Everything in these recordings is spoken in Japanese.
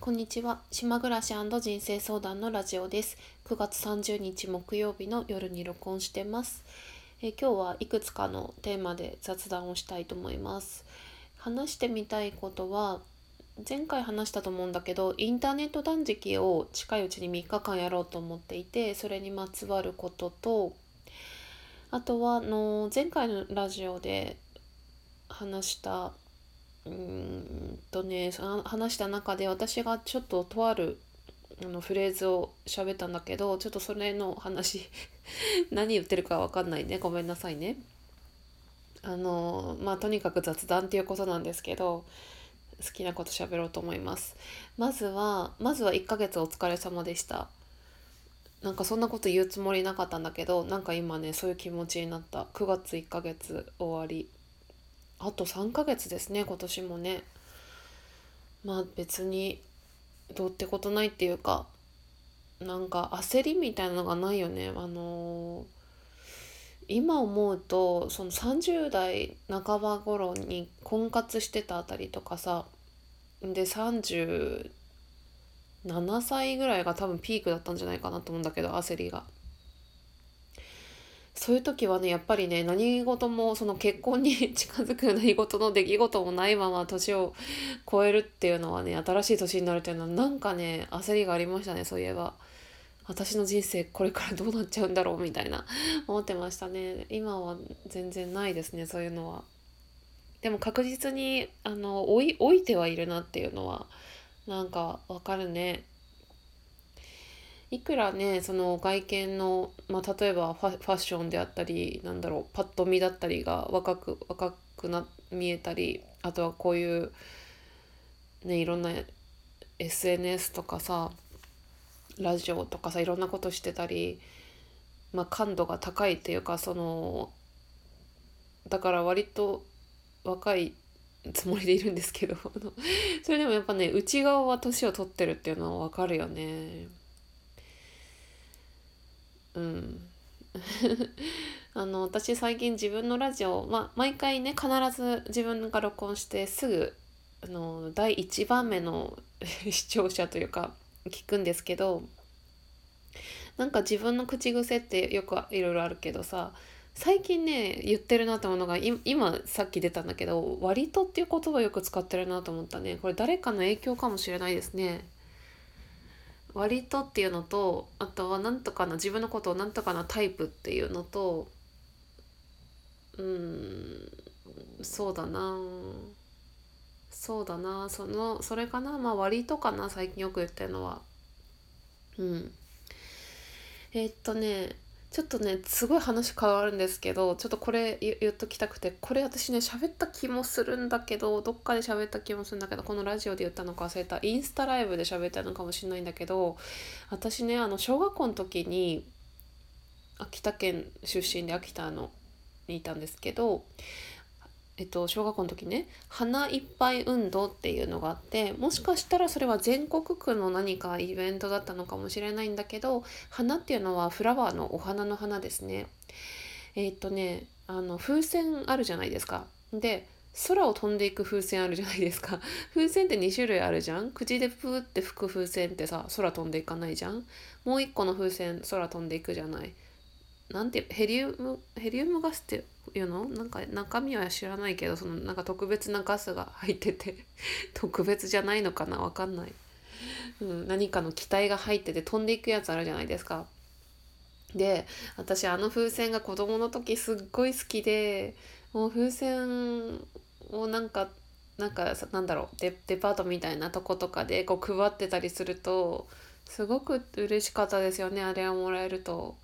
こんにちは。島暮らし人生相談のラジオです。9月30日木曜日の夜に録音してます。え今日はいくつかのテーマで雑談をしたいと思います。話してみたいことは前回話したと思うんだけどインターネット断食を近いうちに3日間やろうと思っていてそれにまつわることとあとはあの前回のラジオで話したうんとね話した中で私がちょっととあるあのフレーズを喋ったんだけどちょっとそれの話 何言ってるか分かんないねごめんなさいね。あのまあとにかく雑談っていうことなんですけど好きなこと喋ろうと思います。まずはまずは1ヶ月お疲れ様でした。なんかそんなこと言うつもりなかったんだけどなんか今ねそういう気持ちになった9月1ヶ月終わりあと3ヶ月ですね今年もねまあ別にどうってことないっていうかなんか焦りみたいなのがないよねあのー、今思うとその30代半ば頃に婚活してたあたりとかさで37歳ぐらいが多分ピークだったんじゃないかなと思うんだけど焦りが。そういう時はねやっぱりね何事もその結婚に 近づく何事の出来事もないまま年を超えるっていうのはね新しい年になるっていうのはなんかね焦りがありましたねそういえば。私の人生これからどうなっちゃうんだろうみたいな思ってましたね。今は全然ないですねそういうのは。でも確実にあの老い老いてはいるなっていうのはなんかわかるね。いくらねその外見の、まあ、例えばファッションであったりなんだろうパッと見だったりが若く若くな見えたりあとはこういうねいろんな SNS とかさラジオとかさいろんなことしてたり、まあ、感度が高いっていうかそのだから割と若いつもりでいるんですけど それでもやっぱね内側は年を取ってるっていうのは分かるよね。うん あの私最近自分のラジオ、まあ、毎回ね必ず自分が録音してすぐあの第1番目の 視聴者というか聞くんですけどなんか自分の口癖ってよくいろいろあるけどさ最近ね言ってるなと思うのが今さっき出たんだけど「割と」っていう言葉よく使ってるなと思ったねこれ誰かの影響かもしれないですね。割とっていうのとあとはなんとかな自分のことをなんとかなタイプっていうのとうんそうだな。そうだな。そのそれかな。まあ割とかな。最近よく言ってるのは。うん。えー、っとねちょっとねすごい話変わるんですけどちょっとこれ言っときたくてこれ私ね喋った気もするんだけどどっかで喋った気もするんだけどこのラジオで言ったのか忘れた。インスタライブで喋ったのかもしれないんだけど私ねあの小学校の時に秋田県出身で秋田のにいたんですけどえっと、小学校の時ね花いっぱい運動っていうのがあってもしかしたらそれは全国区の何かイベントだったのかもしれないんだけど花っていうのはフラワーのお花の花ですね。えっとねあの風船あるじゃないですか。で空を飛んでいく風船あるじゃないですか 風船って2種類あるじゃん口でプーって吹く風船ってさ空飛んでいかないじゃんもう一個の風船空飛んでいくじゃないなんてヘリウムヘリウムガスっていうの？なんか中身は知らないけどそのなんか特別なガスが入ってて 特別じゃないのかな？わかんない、うん、何かの気体が入ってて飛んでいくやつあるじゃないですか。で私あの風船が子供の時すっごい好きでもう風船をなんかなんかなんだろうデデパートみたいなとことかでこう配ってたりするとすごく嬉しかったですよねあれをもらえると。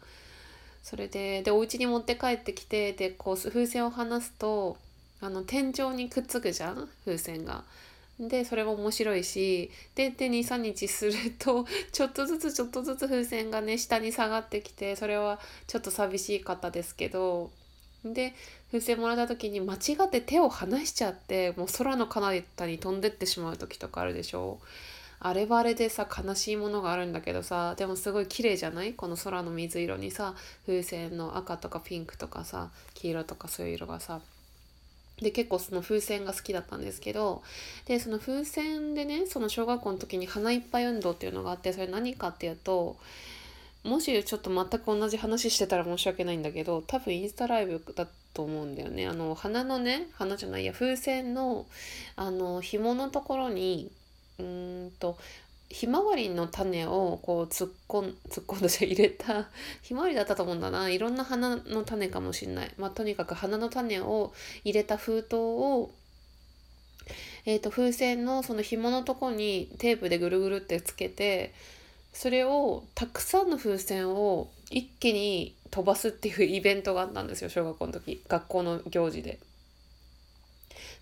それででお家に持って帰ってきてでこう風船を離すとあの天井にくっつくじゃん風船が。でそれも面白いしでで23日すると ちょっとずつちょっとずつ風船がね下に下がってきてそれはちょっと寂しかったですけどで風船もらった時に間違って手を離しちゃってもう空の彼方に飛んでってしまう時とかあるでしょう。あれはあれでさ悲しいものがあるんだけどさでもすごい綺麗じゃない？この空の水色にさ風船の赤とかピンクとかさ黄色とかそういう色がさ。で結構その風船が好きだったんですけどでその風船でねその小学校の時に花いっぱい運動っていうのがあってそれ何かっていうともしちょっと全く同じ話してたら申し訳ないんだけど多分インスタライブだと思うんだよね。あの花のね花じゃないや風船のあの紐のところにうんとひまわりの種をこう突っ込ん 突っ込んで入れたひまわりだったと思うんだな。いろんな花の種かもしんない。まあとにかく花の種を入れた封筒をえーと、風船のその紐のとこにテープでぐるぐるってつけてそれをたくさんの風船を一気に飛ばすっていう イベントがあったんですよ小学校の時。学校の行事で。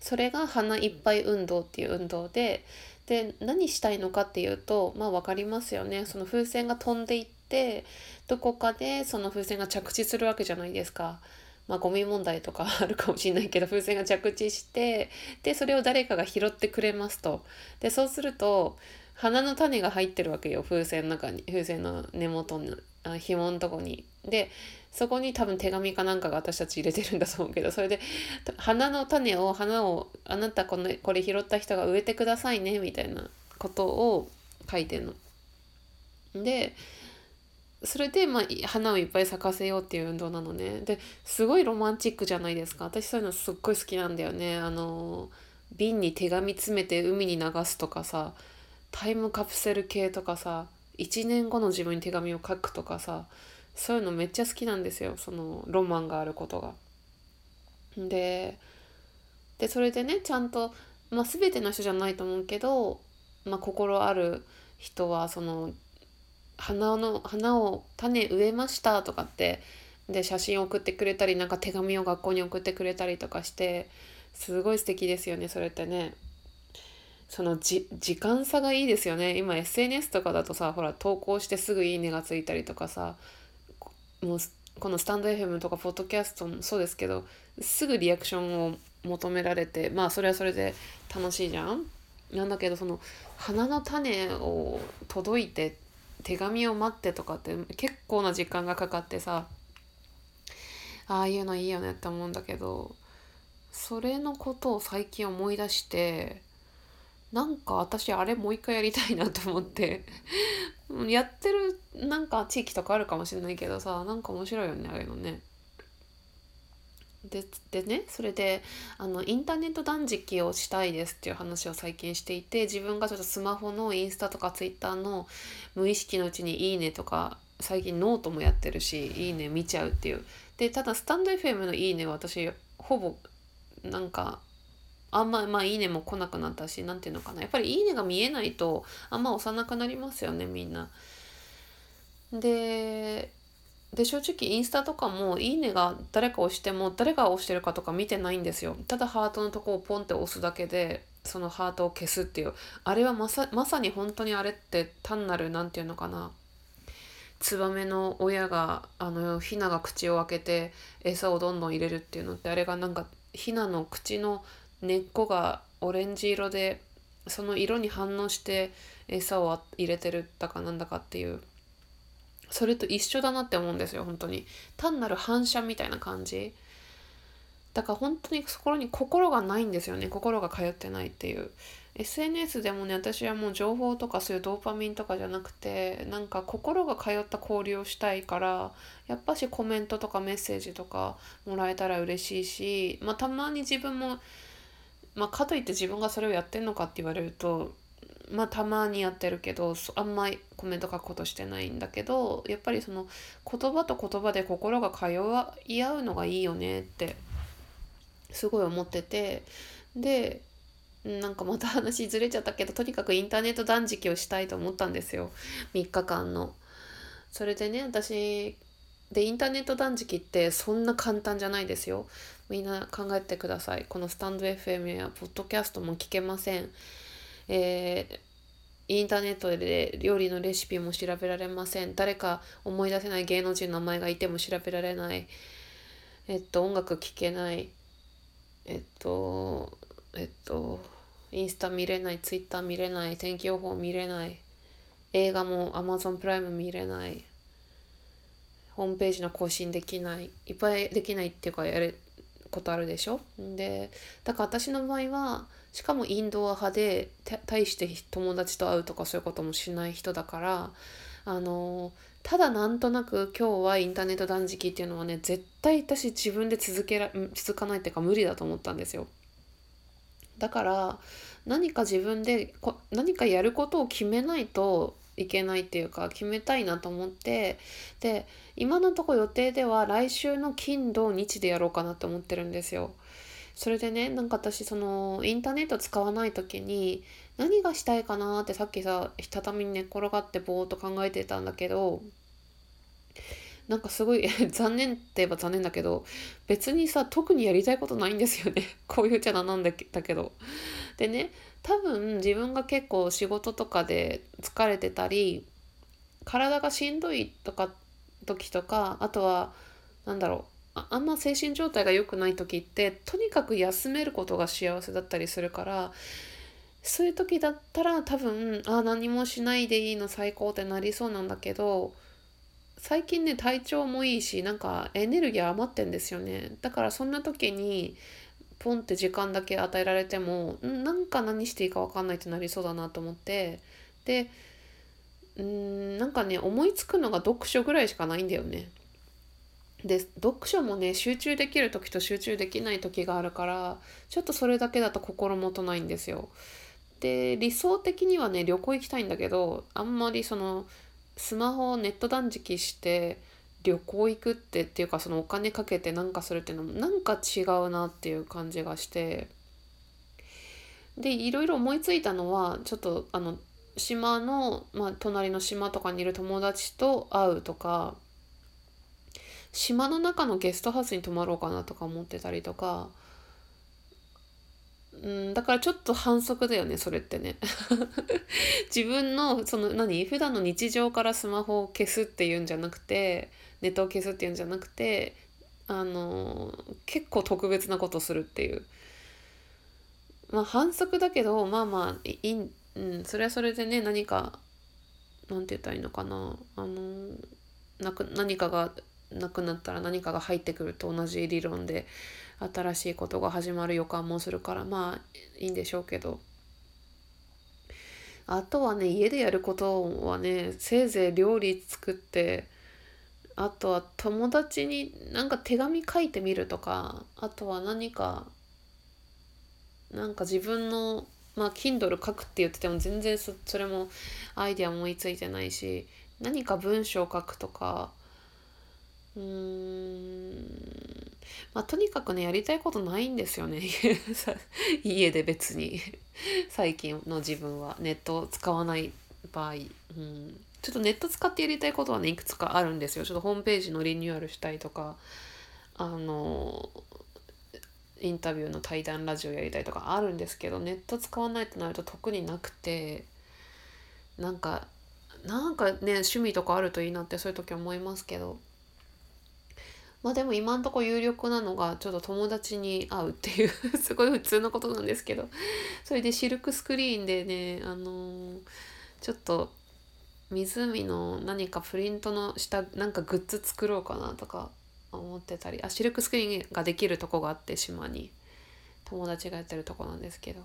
それが花いっぱい運動っていう運動でで何したいのかっていうとまあ分かりますよねその風船が飛んでいってどこかでその風船が着地するわけじゃないですか。まあ、ゴミ問題とか あるかもしれないけど風船が着地してでそれを誰かが拾ってくれますと。でそうすると花の種が入ってるわけよ風船の中に風船の根元の紐のとこに。でそこに多分手紙かなんかが私たち入れてるんだと思うけどそれで花の種を花をあなたこのこれ拾った人が植えてくださいねみたいなことを書いてんの。でそれで、まあ、花をいっぱい咲かせようっていう運動なのね。ですごいロマンチックじゃないですか私そういうのすっごい好きなんだよね。あの瓶に手紙詰めて海に流すとかさタイムカプセル系とかさ1年後の自分に手紙を書くとかさそういうのめっちゃ好きなんですよそのロマンがあることが。ででそれでねちゃんと、まあ、全ての人じゃないと思うけど、まあ、心ある人はその花の花を種植えましたとかってで写真送ってくれたりなんか手紙を学校に送ってくれたりとかしてすごい素敵ですよねそれってね。その時間差がいいですよね今 SNS とかだとさほら投稿してすぐいいねがついたりとかさもうこのスタンド FM とかポッドキャストもそうですけどすぐリアクションを求められてまあそれはそれで楽しいじゃん。なんだけどその花の種を届いて手紙を待ってとかって結構な時間がかかってさああいうのいいよねって思うんだけどそれのことを最近思い出してなんか私あれもう一回やりたいなと思ってやってるなんか地域とかあるかもしれないけどさなんか面白いよねああいうのね。ででねそれであのインターネット断食をしたいですっていう話を最近していて自分がちょっとスマホのインスタとかツイッターの無意識のうちに「いいね」とか最近ノートもやってるし「いいね」見ちゃうっていうでただスタンド FM の「いいね」は私ほぼなんかあんままあいいねも来なくなったし何ていうのかなやっぱりいいねが見えないとあんま押さなくなりますよねみんな。でで正直インスタとかもいいねが誰か押しても誰が押してるかとか見てないんですよ。ただハートのとこをポンって押すだけでそのハートを消すっていうあれはまさまさに本当にあれって単なる何て言うのかなツバメの親があのヒナが口を開けて餌をどんどん入れるっていうのってあれがなんかヒナの口の根っこがオレンジ色でその色に反応して餌を入れてるだかなんだかっていう。それと一緒だなって思うんですよ本当に。単なる反射みたいな感じ。だから本当にそこに心がないんですよね心が通ってないっていう。SNS でもね私はもう情報とかそういうドーパミンとかじゃなくてなんか心が通った交流をしたいからやっぱしコメントとかメッセージとかもらえたら嬉しいしまあたまに自分もまあ、かといって自分がそれをやってんのかって言われるとまあたまにやってるけどあんまりコメント書くことしてないんだけどやっぱりその言葉と言葉で心が通い合うのがいいよねってすごい思っててでなんかまた話ずれちゃったけどとにかくインターネット断食をしたいと思ったんですよ3日間の。それでね私でインターネット断食ってそんな簡単じゃないですよ。みんな考えてください。このスタンド FM やポッドキャストも聞けません。えー、インターネットで料理のレシピも調べられません。誰か思い出せない芸能人の名前がいても調べられない。えっと、音楽聴けない。えっと、えっと、インスタ見れない、ツイッター見れない、天気予報見れない。映画も Amazon プライム見れない。ホームページの更新できない。いっぱいできないっていうか、やれ、ことあるでしょ？でだから私の場合はしかもインドア派で対して友達と会うとかそういうこともしない人だからあのただなんとなく今日はインターネット断食っていうのはね絶対私自分で続けら続かないっていうか無理だと思ったんですよ。だから何か自分でこ何かやることを決めないといけないっていうか決めたいなと思ってで今のとこ予定では来週の金土日でやろうかなと思ってるんですよ。それでねなんか私そのインターネット使わない時に何がしたいかなってさっきさ畳に寝っ転がってぼーっと考えてたんだけどなんかすごい 残念って言えば残念だけど別にさ特にやりたいことないんですよね こういう茶なんだけど。でね多分自分が結構仕事とかで疲れてたり体がしんどいとか時とかあとは何だろうあんま精神状態が良くない時ってとにかく休めることが幸せだったりするからそういう時だったら多分あ何もしないでいいの最高ってなりそうなんだけど最近ね体調もいいしなんかエネルギー余ってんですよね。だからそんな時にポンって時間だけ与えられてもなんか何していいか分かんないってなりそうだなと思ってでうんなんかね思いつくのが読書ぐらいしかないんだよね。で読書もね集中できる時と集中できない時があるからちょっとそれだけだと心もとないんですよ。で理想的にはね旅行行きたいんだけどあんまりそのスマホをネット断食して旅行行くってっていうかそのお金かけてなんかするっていうのもなんか違うなっていう感じがして。でいろいろ思いついたのはちょっとあの島の、まあ、隣の島とかにいる友達と会うとか島の中のゲストハウスに泊まろうかなとか思ってたりとかうんだからちょっと反則だよねそれってね。自分のその何普段の日常からスマホを消すっていうんじゃなくてネットを消すっていうんじゃなくてあの結構特別なことするっていう。まあ反則だけどまあまあいい、うん、それはそれでね何かなんて言ったらいいのかな。あのなく何かがなくなったら何かが入ってくると同じ理論で新しいことが始まる予感もするからまあいいんでしょうけど。あとはね家でやることはねせいぜい料理作ってあとは友達になんか手紙書いてみるとかあとは何かなんか自分のまあ Kindle 書くって言ってても全然それもアイデア思いついてないし何か文章書くとかうーんまあとにかくねやりたいことないんですよね。家で別に。最近の自分はネットを使わない場合、うん、ちょっとネット使ってやりたいことはねいくつかあるんですよ。ちょっとホームページのリニューアルしたいとか。あのインタビューの対談ラジオやりたいとかあるんですけどネット使わないとなると特になくて。なんかなんかね趣味とかあるといいなってそういう時思いますけど。まあでも今んとこ有力なのがちょっと友達に会うっていう すごい普通のことなんですけど。それでシルクスクリーンでねあのー、ちょっと湖の何かプリントの下なんかグッズ作ろうかなとか思ってたりあシルクスクリーンができるとこがあって島に。友達がやってるとこなんですけど。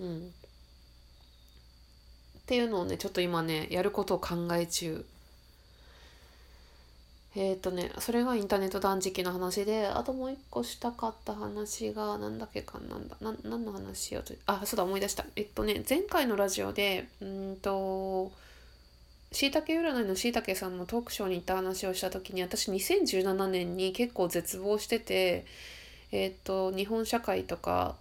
うん。っていうのをねちょっと今ねやることを考え中。えっ、ー、とねそれがインターネット断食の話であともう一個したかった話が何だっけかなんだな何の話しようとあそうだ思い出した。えっとね前回のラジオでうんとしいたけ占いのしいたけさんのトークショーに行った話をした時に私2017年に結構絶望しててえっ、と日本社会とか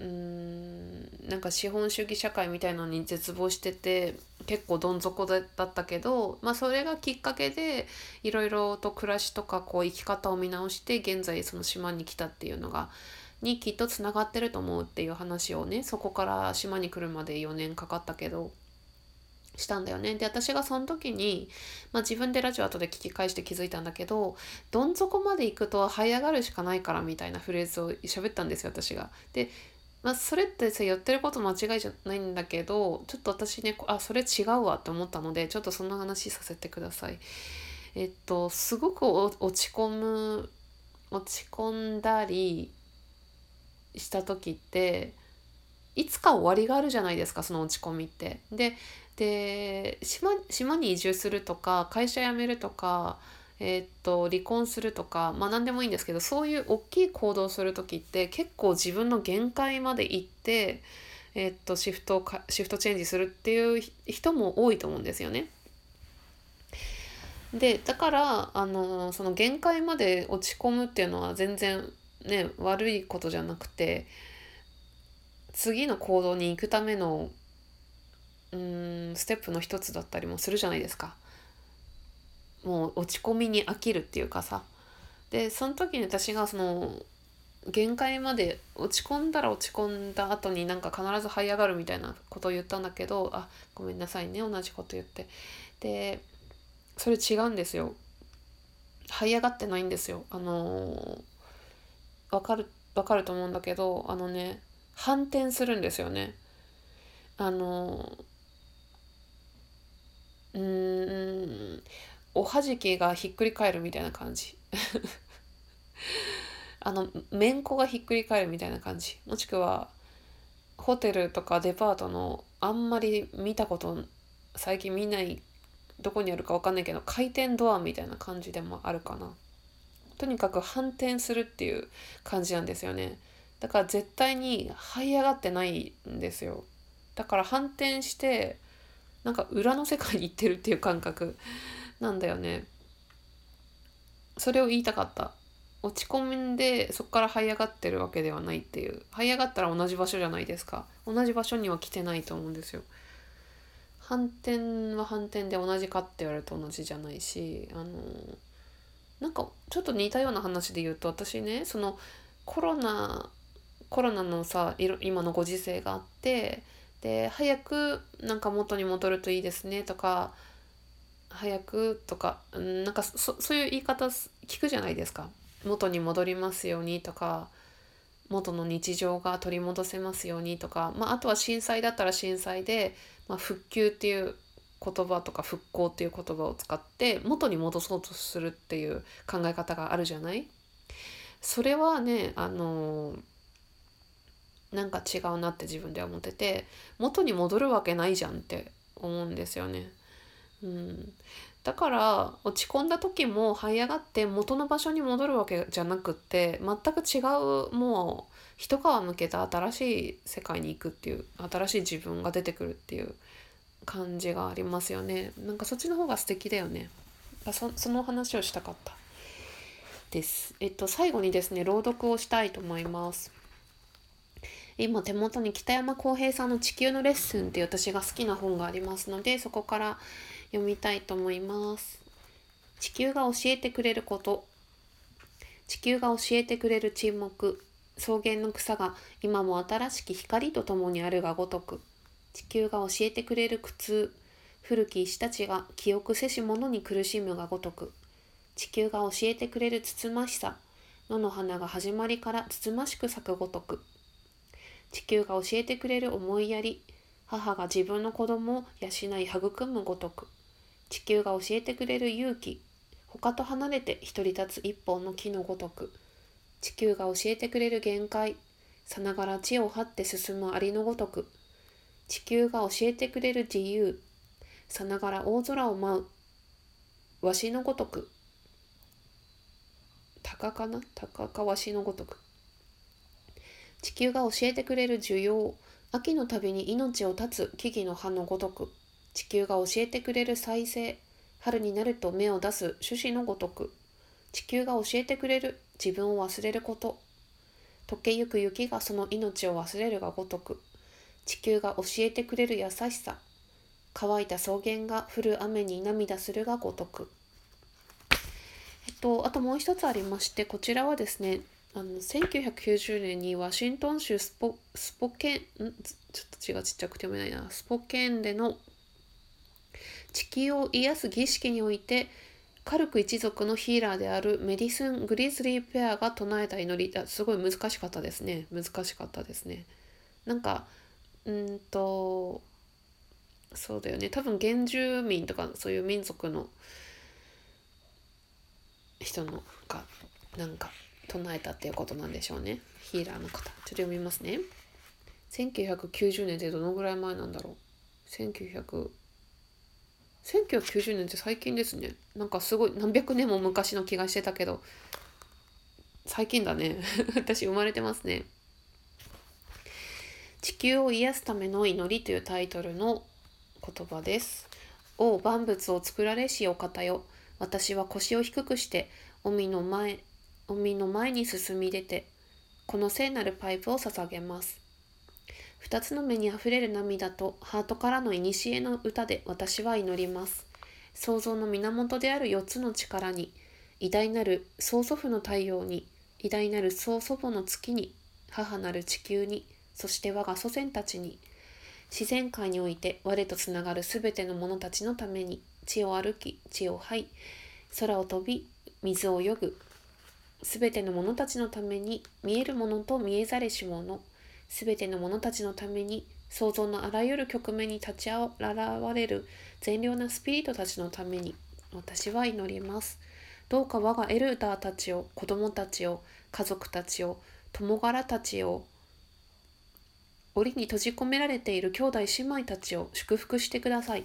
うーんなんか資本主義社会みたいのに絶望してて結構どん底だったけど、まあ、それがきっかけでいろいろと暮らしとかこう生き方を見直して現在その島に来たっていうのがにきっとつながってると思うっていう話をねそこから島に来るまで4年かかったけどしたんだよね。で私がその時に、まあ、自分でラジオ後で聞き返して気づいたんだけどどん底まで行くと這い上がるしかないからみたいなフレーズを喋ったんですよ私が。でまあ、それってさ言ってること間違いじゃないんだけどちょっと私ねあそれ違うわって思ったのでちょっとその話させてください。えっとすごく落ち込む落ち込んだりした時っていつか終わりがあるじゃないですかその落ち込みって。でで島島に移住するとか会社辞めるとか、えー、っと離婚するとかまあ何でもいいんですけどそういう大きい行動する時って結構自分の限界まで行って、えー、っとシフトかシフトチェンジするっていう人も多いと思うんですよね。でだからあのその限界まで落ち込むっていうのは全然ね悪いことじゃなくて次の行動に行くためのうんステップの一つだったりもするじゃないですか。もう落ち込みに飽きるっていうかさ。でその時に私がその限界まで落ち込んだら落ち込んだ後になんか必ず這い上がるみたいなことを言ったんだけどあごめんなさいね同じこと言って。でそれ違うんですよ。這い上がってないんですよ。あのわかるわかると思うんだけどあのね反転するんですよね。あのうんおはじきがひっくり返るみたいな感じ。あのめんこがひっくり返るみたいな感じ。もしくはホテルとかデパートのあんまり見たこと最近見ないどこにあるか分かんないけど回転ドアみたいな感じでもあるかな。とにかく反転するっていう感じなんですよね。だから絶対に這い上がってないんですよ。だから反転してなんか裏の世界に行ってるっていう感覚。なんだよね。それを言いたかった。落ち込んでそこから這い上がってるわけではないっていう。這い上がったら同じ場所じゃないですか。同じ場所には来てないと思うんですよ。反転は反転で同じかって言われると同じじゃないしあのなんかちょっと似たような話で言うと私ねそのコロナコロナのさ今のご時世があってで早くなんか元に戻るといいですねとか早くとかなんかそそういう言い方聞くじゃないですか元に戻りますようにとか元の日常が取り戻せますようにとか、まあ、あとは震災だったら震災で、まあ、復旧っていう言葉とか復興っていう言葉を使って元に戻そうとするっていう考え方があるじゃない？それはねあのなんか違うなって自分では思ってて元に戻るわけないじゃんって思うんですよね。うん、だから落ち込んだ時も這い上がって元の場所に戻るわけじゃなくって全く違うもう一皮むけた新しい世界に行くっていう新しい自分が出てくるっていう感じがありますよね。なんかそっちの方が素敵だよね。そその話をしたかった。です。えっと最後にですね朗読をしたいと思います。今手元に北山浩平さんの「地球のレッスン」っていう私が好きな本がありますのでそこから読みたいと思います。地球が教えてくれること。地球が教えてくれる沈黙。草原の草が今も新しき光とともにあるがごとく。地球が教えてくれる苦痛。古き石たちが記憶せし者に苦しむがごとく。地球が教えてくれるつつましさ。野の花が始まりからつつましく咲くごとく。地球が教えてくれる思いやり。母が自分の子供を養い育むごとく。地球が教えてくれる勇気。他と離れて独り立つ一本の木のごとく。地球が教えてくれる限界。さながら地を張って進むアリのごとく。地球が教えてくれる自由。さながら大空を舞う。わしのごとく。鷹かな？鷹かわしのごとく。地球が教えてくれる需要。秋のたびに命を絶つ木々の葉のごとく。地球が教えてくれる再生春になると芽を出す種子のごとく地球が教えてくれる自分を忘れること。溶けゆく雪がその命を忘れるがごとく地球が教えてくれる優しさ。乾いた草原が降る雨に涙するがごとく。えっとあともう一つありましてこちらはですねあの1990年にワシントン州スポスポケンん？ちょっと字がちっちゃくて読めないな。スポケンでの地球を癒す儀式においてカルク一族のヒーラーであるメディスン・グリズリーペアが唱えた祈り。すごい難しかったですね。難しかったですね。なんかうんとそうだよね。多分原住民とかそういう民族の人のがなんか唱えたっていうことなんでしょうね。ヒーラーの方。ちょっと読みますね。1990年ってどのぐらい前なんだろう。1900 1990年って最近ですねなんかすごい何百年も昔の気がしてたけど最近だね 私生まれてますね地球を癒すための祈りというタイトルの言葉です。王万物を作られしお方よ。私は腰を低くして、海の前、海の前に進み出て、この聖なるパイプを捧げます。二つの目にあふれる涙とハートからの古の歌で私は祈ります。創造の源である四つの力に、偉大なる曽祖父の太陽に、偉大なる曽祖母の月に、母なる地球に、そして我が祖先たちに自然界において我とつながるすべての者たちのために地を歩き地を這い空を飛び水を泳ぐすべての者たちのために見えるものと見えざれし者すべての者たちのために創造のあらゆる局面に立ち現れる善良なスピリットたちのために私は祈ります。どうか我がエルダーたちを子供たちを家族たちを友柄たちを檻に閉じ込められている兄弟姉妹たちを祝福してください。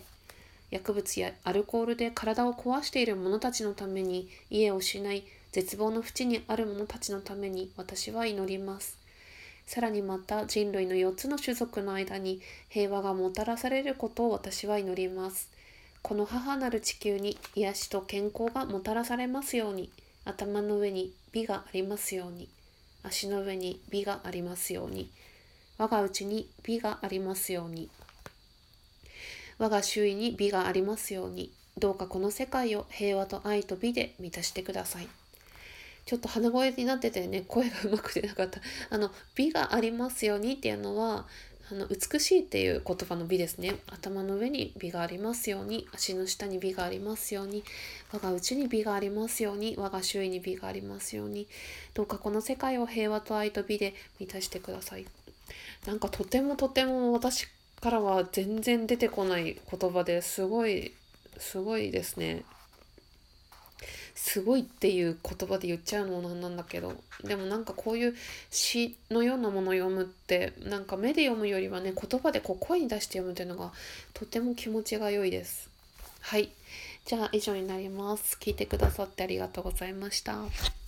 薬物やアルコールで体を壊している者たちのために家を失い絶望の淵にある者たちのために私は祈ります。さらにまた人類の4つの種族の間に平和がもたらされることを私は祈ります。この母なる地球に癒しと健康がもたらされますように、頭の上に美がありますように、足の上に美がありますように。我が内に美がありますように。我が周囲に美がありますように。どうかこの世界を平和と愛と美で満たしてください。ちょっと鼻声になっててね。声がうまく出なかった。あの美がありますようにっていうのはあの美しいっていう言葉の美ですね。頭の上に美がありますように足の下に美がありますように我が内に美がありますように我が周囲に美がありますようにどうかこの世界を平和と愛と美で満たしてください。なんかとてもとても私からは全然出てこない言葉ですごいすごいですね。すごいっていう言葉で言っちゃうのもなんなんだけどでもなんかこういう詩のようなものを読むってなんか目で読むよりはね言葉でこう声に出して読むっていうのがとても気持ちが良いです。はい。じゃあ以上になります。聞いてくださってありがとうございました。